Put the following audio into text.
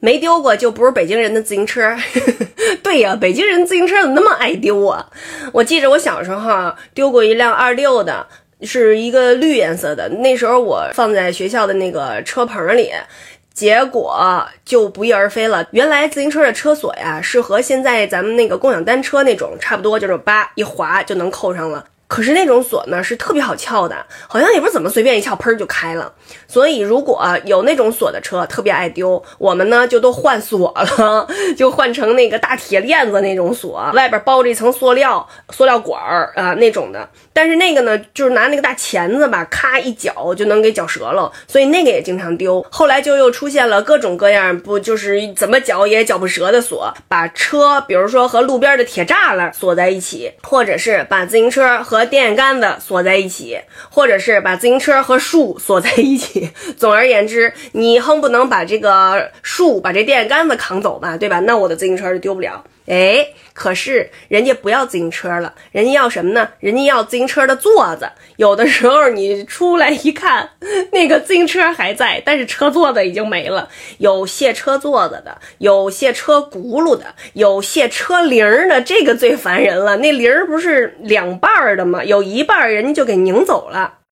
没丢过就不是北京人的自行车。对呀，北京人自行车怎么那么爱丢啊？我记着我小时候丢过一辆二六的，是一个绿颜色的。那时候我放在学校的那个车棚里，结果就不翼而飞了。原来自行车的车锁呀，是和现在咱们那个共享单车那种差不多，就是叭一划就能扣上了。可是那种锁呢是特别好撬的，好像也不知怎么随便一撬，砰就开了。所以如果有那种锁的车特别爱丢，我们呢就都换锁了，就换成那个大铁链子那种锁，外边包着一层塑料塑料管儿啊那种的。但是那个呢，就是拿那个大钳子吧，咔一绞就能给绞折了，所以那个也经常丢。后来就又出现了各种各样不就是怎么绞也绞不折的锁，把车比如说和路边的铁栅栏锁在一起，或者是把自行车和和电线杆子锁在一起，或者是把自行车和树锁在一起。总而言之，你哼不能把这个树、把这电线杆子扛走吧，对吧？那我的自行车就丢不了。哎，可是人家不要自行车了，人家要什么呢？人家要自行车的座子。有的时候你出来一看，那个自行车还在，但是车座子已经没了。有卸车座子的，有卸车轱辘的，有卸车铃的，这个最烦人了。那铃儿不是两半的吗？有一半人家就给拧走了。